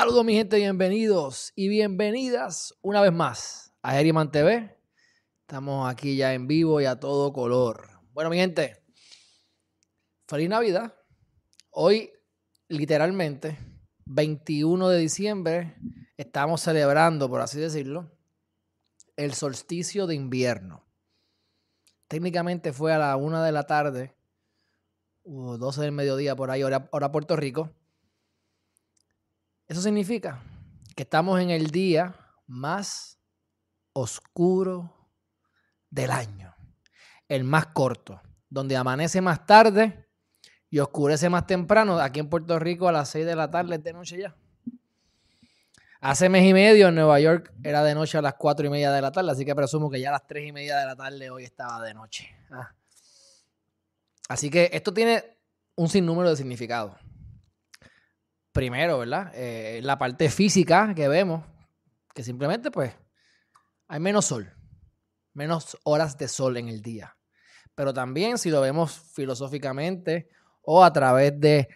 Saludos mi gente, bienvenidos y bienvenidas una vez más a Geriman TV. Estamos aquí ya en vivo y a todo color. Bueno mi gente, feliz Navidad. Hoy literalmente 21 de diciembre estamos celebrando, por así decirlo, el solsticio de invierno. Técnicamente fue a la una de la tarde, o 12 del mediodía por ahí, hora, hora Puerto Rico eso significa que estamos en el día más oscuro del año, el más corto, donde amanece más tarde y oscurece más temprano. Aquí en Puerto Rico a las 6 de la tarde es de noche ya. Hace mes y medio en Nueva York era de noche a las 4 y media de la tarde, así que presumo que ya a las 3 y media de la tarde hoy estaba de noche. Ah. Así que esto tiene un sinnúmero de significados primero, ¿verdad? Eh, la parte física que vemos, que simplemente pues hay menos sol, menos horas de sol en el día. Pero también si lo vemos filosóficamente o a través de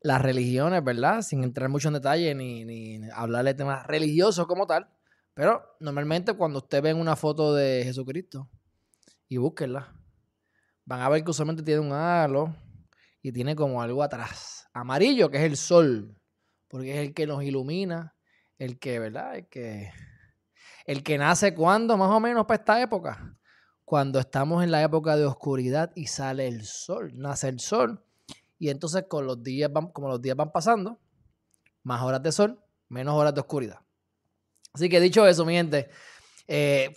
las religiones, ¿verdad? Sin entrar mucho en detalle ni, ni hablar de temas religiosos como tal. Pero normalmente cuando usted ve una foto de Jesucristo y búsquenla, van a ver que usualmente tiene un halo y tiene como algo atrás amarillo, que es el sol, porque es el que nos ilumina, el que, ¿verdad? El que, el que nace cuando, más o menos para esta época, cuando estamos en la época de oscuridad y sale el sol, nace el sol, y entonces con los días van, como los días van pasando, más horas de sol, menos horas de oscuridad. Así que dicho eso, mi gente, eh,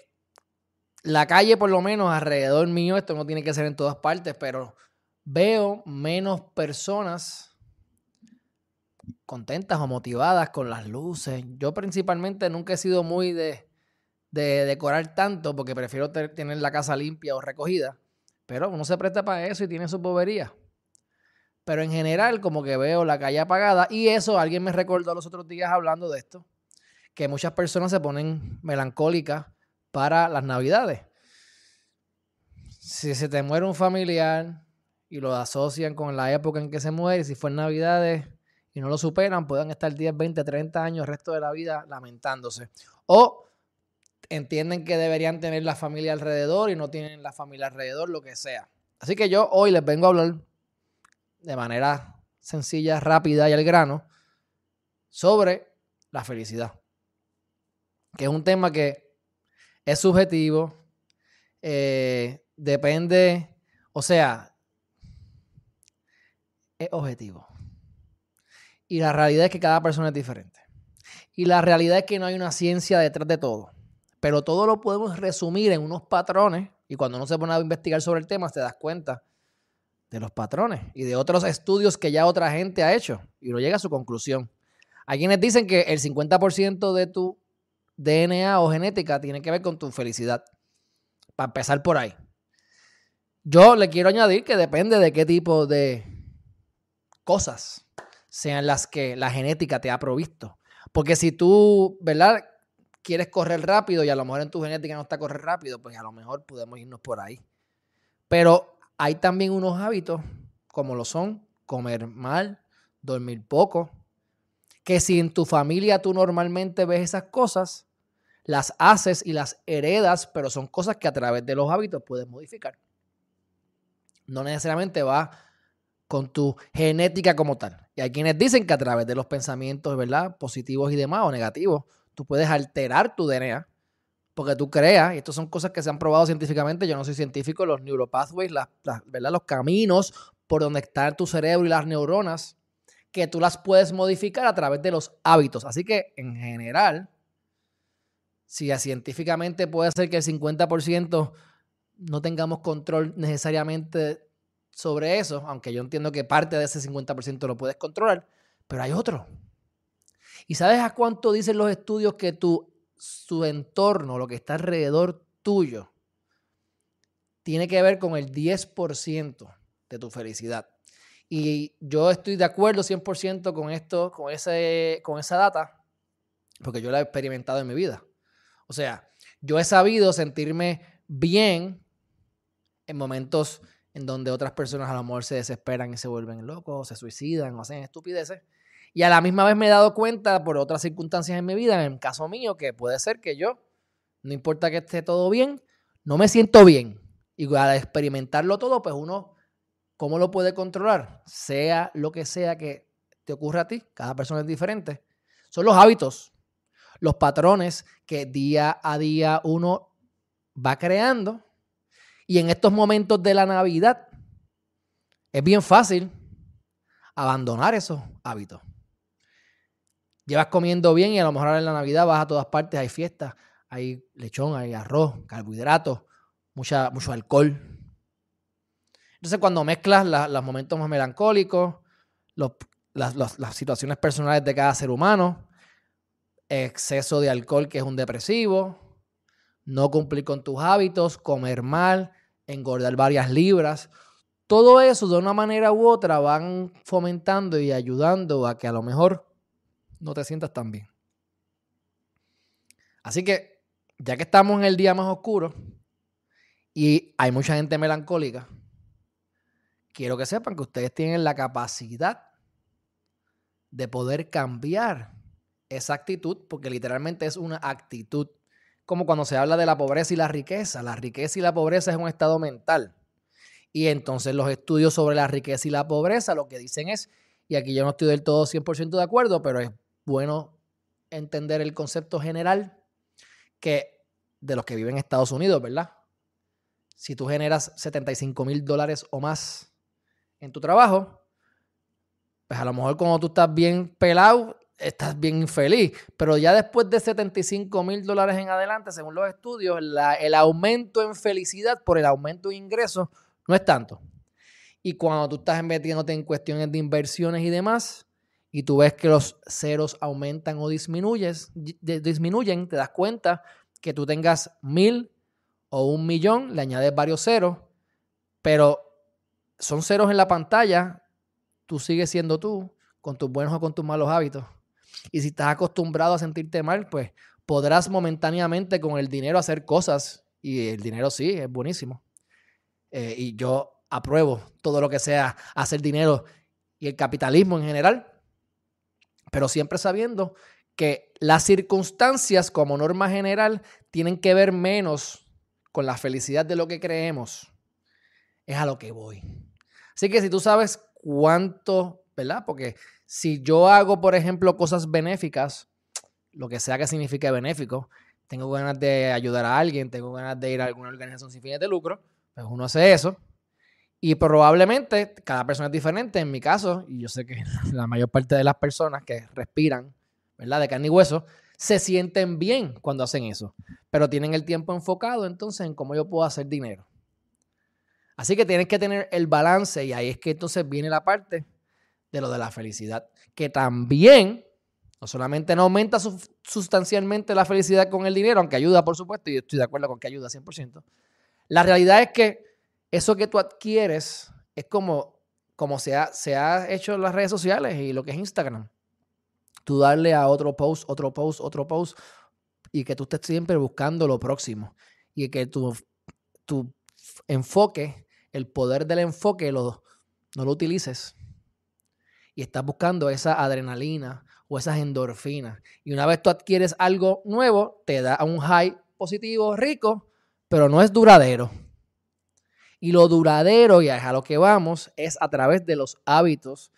la calle por lo menos alrededor mío, esto no tiene que ser en todas partes, pero veo menos personas contentas o motivadas con las luces. Yo principalmente nunca he sido muy de, decorar tanto porque prefiero tener la casa limpia o recogida. Pero uno se presta para eso y tiene su bobería. Pero en general, como que veo la calle apagada. Y eso, alguien me recordó los otros días hablando de esto, que muchas personas se ponen melancólicas para las navidades. Si se te muere un familiar y lo asocian con la época en que se muere, si fue en navidades, y no lo superan, puedan estar 10, 20, 30 años el resto de la vida lamentándose. O entienden que deberían tener la familia alrededor y no tienen la familia alrededor, lo que sea. Así que yo hoy les vengo a hablar de manera sencilla, rápida y al grano sobre la felicidad. Que es un tema que es subjetivo, eh, depende, o sea, es objetivo. Y la realidad es que cada persona es diferente. Y la realidad es que no hay una ciencia detrás de todo. Pero todo lo podemos resumir en unos patrones. Y cuando uno se pone a investigar sobre el tema, te das cuenta de los patrones y de otros estudios que ya otra gente ha hecho. Y uno llega a su conclusión. Hay quienes dicen que el 50% de tu DNA o genética tiene que ver con tu felicidad. Para empezar por ahí. Yo le quiero añadir que depende de qué tipo de cosas sean las que la genética te ha provisto. Porque si tú, ¿verdad? Quieres correr rápido y a lo mejor en tu genética no está correr rápido, pues a lo mejor podemos irnos por ahí. Pero hay también unos hábitos, como lo son comer mal, dormir poco, que si en tu familia tú normalmente ves esas cosas, las haces y las heredas, pero son cosas que a través de los hábitos puedes modificar. No necesariamente va con tu genética como tal. Y hay quienes dicen que a través de los pensamientos, ¿verdad? Positivos y demás o negativos, tú puedes alterar tu DNA porque tú creas, y estas son cosas que se han probado científicamente, yo no soy científico, los neuropathways, las, ¿verdad? los caminos por donde está tu cerebro y las neuronas, que tú las puedes modificar a través de los hábitos. Así que en general, si científicamente puede ser que el 50% no tengamos control necesariamente sobre eso, aunque yo entiendo que parte de ese 50% lo puedes controlar, pero hay otro. ¿Y sabes a cuánto dicen los estudios que tu su entorno, lo que está alrededor tuyo, tiene que ver con el 10% de tu felicidad? Y yo estoy de acuerdo 100% con esto, con, ese, con esa data, porque yo la he experimentado en mi vida. O sea, yo he sabido sentirme bien en momentos en donde otras personas a lo mejor se desesperan y se vuelven locos, se suicidan, o hacen estupideces. Y a la misma vez me he dado cuenta por otras circunstancias en mi vida, en el caso mío, que puede ser que yo, no importa que esté todo bien, no me siento bien. Y al experimentarlo todo, pues uno, ¿cómo lo puede controlar? Sea lo que sea que te ocurra a ti, cada persona es diferente. Son los hábitos, los patrones que día a día uno va creando y en estos momentos de la Navidad es bien fácil abandonar esos hábitos. Llevas comiendo bien y a lo mejor en la Navidad vas a todas partes, hay fiestas, hay lechón, hay arroz, carbohidratos, mucha, mucho alcohol. Entonces cuando mezclas los momentos más melancólicos, las, las situaciones personales de cada ser humano, exceso de alcohol que es un depresivo, no cumplir con tus hábitos, comer mal, engordar varias libras. Todo eso de una manera u otra van fomentando y ayudando a que a lo mejor no te sientas tan bien. Así que, ya que estamos en el día más oscuro y hay mucha gente melancólica, quiero que sepan que ustedes tienen la capacidad de poder cambiar esa actitud, porque literalmente es una actitud como cuando se habla de la pobreza y la riqueza. La riqueza y la pobreza es un estado mental. Y entonces los estudios sobre la riqueza y la pobreza lo que dicen es, y aquí yo no estoy del todo 100% de acuerdo, pero es bueno entender el concepto general que de los que viven en Estados Unidos, ¿verdad? Si tú generas 75 mil dólares o más en tu trabajo, pues a lo mejor como tú estás bien pelado, estás bien infeliz. Pero ya después de 75 mil dólares en adelante, según los estudios, el aumento en felicidad por el aumento de ingresos no es tanto. Y cuando tú estás metiéndote en cuestiones de inversiones y demás, y tú ves que los ceros aumentan o disminuyes, disminuyen, te das cuenta que tú tengas mil o un millón, le añades varios ceros, pero son ceros en la pantalla, tú sigues siendo tú, con tus buenos o con tus malos hábitos. Y si estás acostumbrado a sentirte mal, pues podrás momentáneamente con el dinero hacer cosas. Y el dinero sí, es buenísimo. Eh, y yo apruebo todo lo que sea hacer dinero y el capitalismo en general. Pero siempre sabiendo que las circunstancias como norma general tienen que ver menos con la felicidad de lo que creemos. Es a lo que voy. Así que si tú sabes cuánto, ¿verdad? Porque si yo hago, por ejemplo, cosas benéficas, lo que sea que signifique benéfico, tengo ganas de ayudar a alguien, tengo ganas de ir a alguna organización sin fines de lucro, pues uno hace eso. Y probablemente cada persona es diferente. En mi caso, y yo sé que la mayor parte de las personas que respiran, ¿verdad? De carne y hueso, se sienten bien cuando hacen eso. Pero tienen el tiempo enfocado entonces en cómo yo puedo hacer dinero. Así que tienes que tener el balance y ahí es que entonces viene la parte de lo de la felicidad, que también no solamente no aumenta sustancialmente la felicidad con el dinero, aunque ayuda, por supuesto, y estoy de acuerdo con que ayuda 100%. La realidad es que eso que tú adquieres es como, como se, ha, se ha hecho en las redes sociales y lo que es Instagram. Tú darle a otro post, otro post, otro post, y que tú estés siempre buscando lo próximo. Y que tu, tu enfoque, el poder del enfoque, lo, no lo utilices. Y estás buscando esa adrenalina, o esas endorfinas. Y una vez tú adquieres algo nuevo, te da un high positivo, rico, pero no es duradero. Y lo duradero, y a lo que vamos, es a través de los hábitos.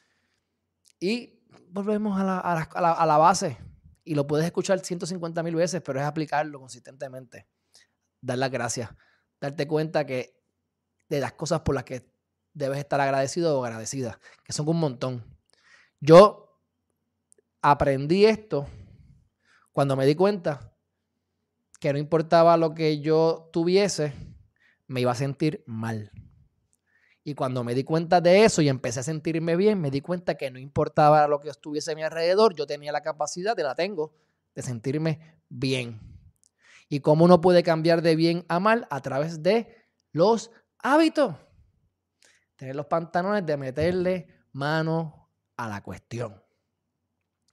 Y volvemos a la, a la, base. Y lo puedes escuchar 150 mil veces, pero es aplicarlo consistentemente. Dar las gracias. Darte cuenta que de las cosas por las que debes estar agradecido o agradecida, que son un montón. Yo aprendí esto cuando me di cuenta que no importaba lo que yo tuviese, me iba a sentir mal. Y cuando me di cuenta de eso y empecé a sentirme bien, me di cuenta que no importaba lo que estuviese a mi alrededor, yo tenía la capacidad, de la tengo, de sentirme bien. Y cómo uno puede cambiar de bien a mal a través de los hábitos. Tener los pantalones de meterle mano a la cuestión.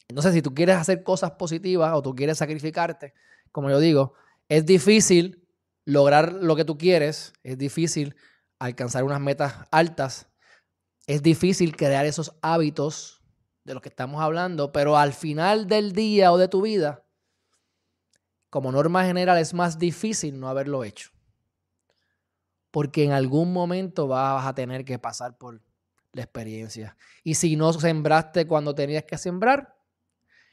Entonces, si tú quieres hacer cosas positivas o tú quieres sacrificarte, como yo digo, es difícil lograr lo que tú quieres, es difícil alcanzar unas metas altas, es difícil crear esos hábitos de los que estamos hablando, pero al final del día o de tu vida, como norma general, es más difícil no haberlo hecho. Porque en algún momento vas a tener que pasar por la experiencia. Y si no sembraste cuando tenías que sembrar,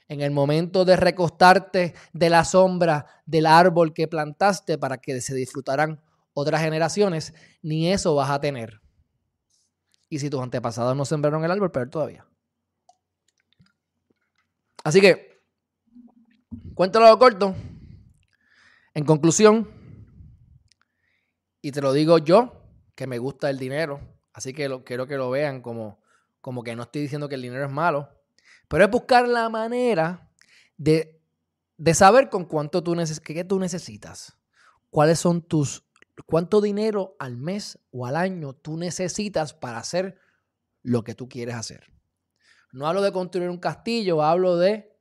en el momento de recostarte de la sombra del árbol que plantaste para que se disfrutaran otras generaciones, ni eso vas a tener. Y si tus antepasados no sembraron el árbol, peor todavía. Así que, cuéntalo corto. En conclusión, y te lo digo yo, que me gusta el dinero, así que lo, quiero que lo vean como, como que no estoy diciendo que el dinero es malo, pero es buscar la manera de, saber con cuánto tú, qué tú necesitas. Cuáles son tus, cuánto dinero al mes o al año tú necesitas para hacer lo que tú quieres hacer. No hablo de construir un castillo, hablo de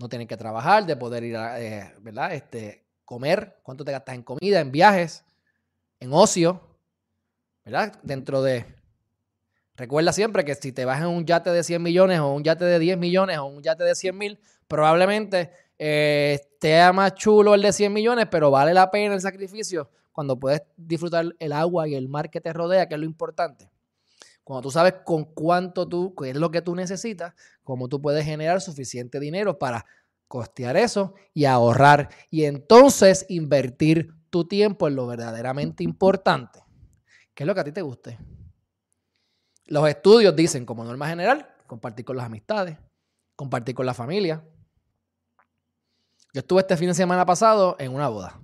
no tener que trabajar, de poder ir a, eh, ¿verdad? Este, comer, cuánto te gastas en comida, en viajes, en ocio, ¿verdad? Dentro de Recuerda siempre que si te vas en un yate de 100 millones o un yate de 10 millones o un yate de 100 mil, probablemente eh, esté más chulo el de 100 millones, pero vale la pena el sacrificio cuando puedes disfrutar el agua y el mar que te rodea, que es lo importante. Cuando tú sabes con cuánto tú, qué es lo que tú necesitas, cómo tú puedes generar suficiente dinero para costear eso y ahorrar y entonces invertir tu tiempo en lo verdaderamente importante, que es lo que a ti te guste. Los estudios dicen, como norma general, compartir con las amistades, compartir con la familia. Yo estuve este fin de semana pasado en una boda.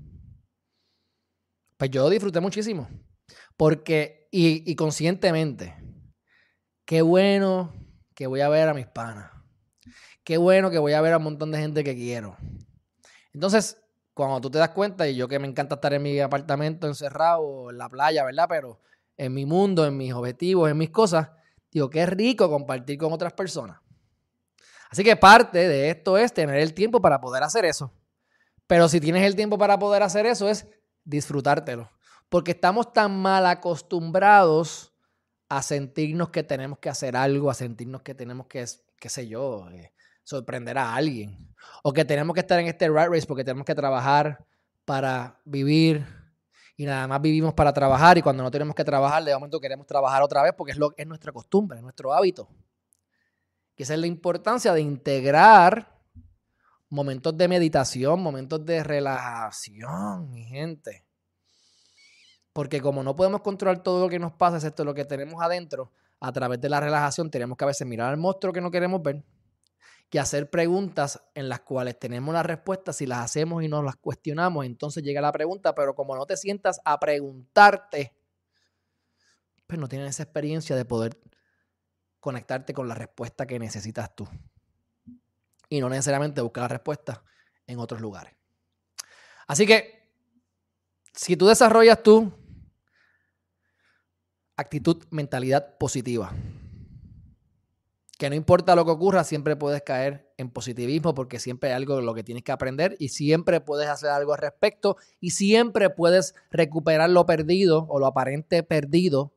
Pues yo disfruté muchísimo. Porque, y, y conscientemente, qué bueno que voy a ver a mis panas. Qué bueno que voy a ver a un montón de gente que quiero. Entonces, cuando tú te das cuenta, y yo que me encanta estar en mi apartamento encerrado en la playa, ¿verdad? Pero en mi mundo, en mis objetivos, en mis cosas, digo, qué rico compartir con otras personas. Así que parte de esto es tener el tiempo para poder hacer eso. Pero si tienes el tiempo para poder hacer eso es disfrutártelo. Porque estamos tan mal acostumbrados a sentirnos que tenemos que hacer algo, a sentirnos que tenemos que, qué sé yo, eh, sorprender a alguien. O que tenemos que estar en este rat race porque tenemos que trabajar para vivir, y nada más vivimos para trabajar y cuando no tenemos que trabajar, de momento queremos trabajar otra vez porque es, lo, es nuestra costumbre, es nuestro hábito. Que esa es la importancia de integrar momentos de meditación, momentos de relajación, mi gente. Porque como no podemos controlar todo lo que nos pasa, excepto lo que tenemos adentro, a través de la relajación tenemos que a veces mirar al monstruo que no queremos ver y hacer preguntas en las cuales tenemos las respuestas, si las hacemos y nos las cuestionamos, entonces llega la pregunta, pero como no te sientas a preguntarte, pues no tienes esa experiencia de poder conectarte con la respuesta que necesitas tú. Y no necesariamente buscar la respuesta en otros lugares. Así que, si tú desarrollas tu actitud, mentalidad positiva, que no importa lo que ocurra, siempre puedes caer en positivismo porque siempre hay algo de lo que tienes que aprender y siempre puedes hacer algo al respecto y siempre puedes recuperar lo perdido o lo aparente perdido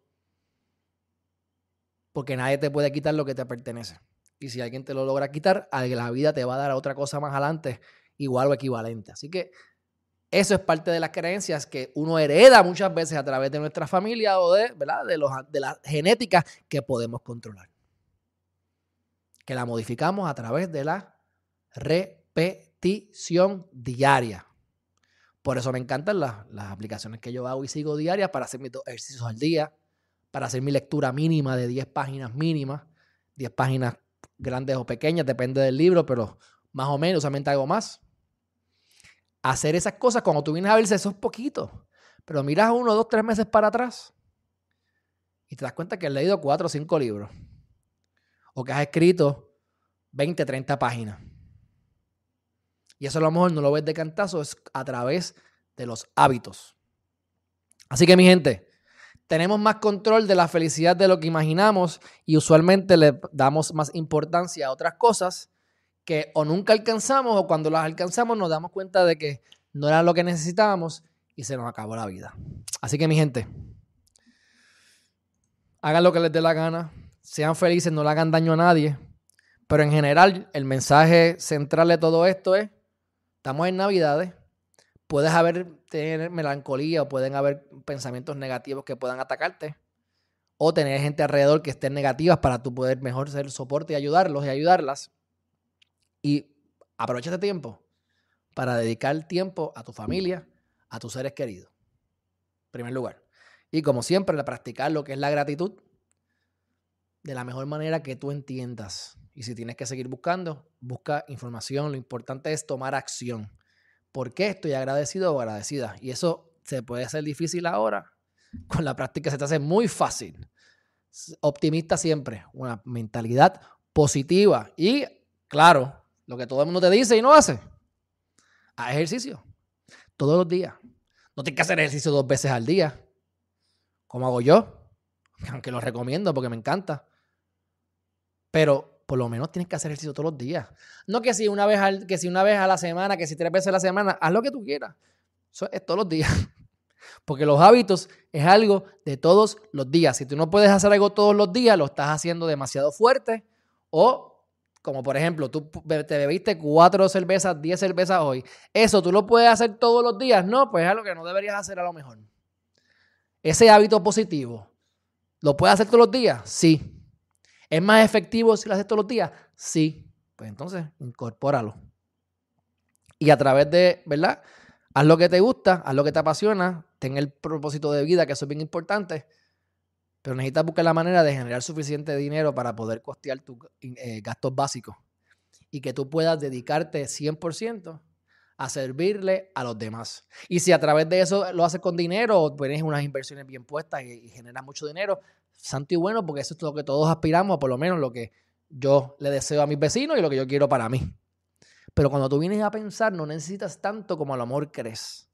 porque nadie te puede quitar lo que te pertenece. Y si alguien te lo logra quitar, la vida te va a dar otra cosa más adelante igual o equivalente. Así que eso es parte de las creencias que uno hereda muchas veces a través de nuestra familia o de, ¿verdad? de, los, de la genética que podemos controlar que la modificamos a través de la repetición diaria. Por eso me encantan las, aplicaciones que yo hago y sigo diarias para hacer mis ejercicios al día, para hacer mi lectura mínima de 10 páginas mínimas, 10 páginas grandes o pequeñas, depende del libro, pero más o menos, usualmente hago más. Hacer esas cosas, cuando tú vienes a verse, eso es poquito. Pero miras uno, dos, tres meses para atrás y te das cuenta que has leído cuatro o cinco libros o que has escrito 20, 30 páginas. Y eso a lo mejor no lo ves de cantazo, es a través de los hábitos. Así que mi gente, tenemos más control de la felicidad de lo que imaginamos y usualmente le damos más importancia a otras cosas que o nunca alcanzamos o cuando las alcanzamos nos damos cuenta de que no era lo que necesitábamos y se nos acabó la vida. Así que mi gente, hagan lo que les dé la gana, sean felices, no le hagan daño a nadie. Pero en general, el mensaje central de todo esto es, estamos en Navidades, puedes haber tener melancolía o pueden haber pensamientos negativos que puedan atacarte o tener gente alrededor que estén negativas para tú poder mejor ser soporte y ayudarlos y ayudarlas. Y aprovecha este tiempo para dedicar tiempo a tu familia, a tus seres queridos. En primer lugar. Y como siempre, practicar lo que es la gratitud de la mejor manera que tú entiendas. Y si tienes que seguir buscando, busca información. Lo importante es tomar acción. ¿Por qué estoy agradecido o agradecida? Y eso se puede hacer difícil ahora. Con la práctica se te hace muy fácil. Optimista siempre, una mentalidad positiva. Y claro, lo que todo el mundo te dice y no hace. Haz ejercicio. Todos los días. No tienes que hacer ejercicio dos veces al día. Como hago yo. Aunque lo recomiendo porque me encanta. Pero por lo menos tienes que hacer ejercicio todos los días. No que si una vez, al, que si una vez a la semana, que si tres veces a la semana, haz lo que tú quieras. Eso es todos los días. Porque los hábitos es algo de todos los días. Si tú no puedes hacer algo todos los días, lo estás haciendo demasiado fuerte. O, como por ejemplo, tú te bebiste cuatro cervezas, diez cervezas hoy. Eso tú lo puedes hacer todos los días. No, pues es algo que no deberías hacer a lo mejor. Ese hábito positivo, ¿lo puedes hacer todos los días? Sí. ¿Es más efectivo si lo haces todos los días? Sí. Pues entonces, incorpóralo. Y a través de, ¿verdad? Haz lo que te gusta, haz lo que te apasiona, ten el propósito de vida, que eso es bien importante. Pero necesitas buscar la manera de generar suficiente dinero para poder costear tus eh, gastos básicos. Y que tú puedas dedicarte 100% a servirle a los demás. Y si a través de eso lo haces con dinero o tienes unas inversiones bien puestas y, y generas mucho dinero, santo y bueno, porque eso es lo que todos aspiramos, por lo menos lo que yo le deseo a mis vecinos y lo que yo quiero para mí. Pero cuando tú vienes a pensar, no necesitas tanto como el amor crees.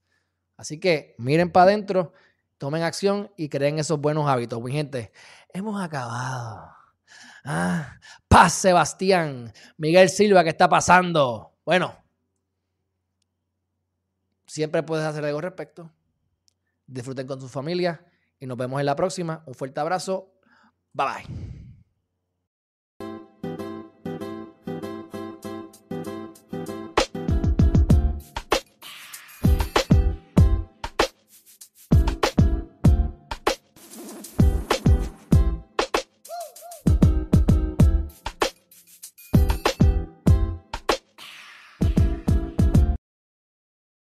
Así que miren para adentro, tomen acción y creen esos buenos hábitos. Mi gente, hemos acabado. Ah, paz, Sebastián. Miguel Silva, ¿qué está pasando? Bueno, siempre puedes hacer algo al respecto. Disfruten con su familia y nos vemos en la próxima. Un fuerte abrazo. Bye bye.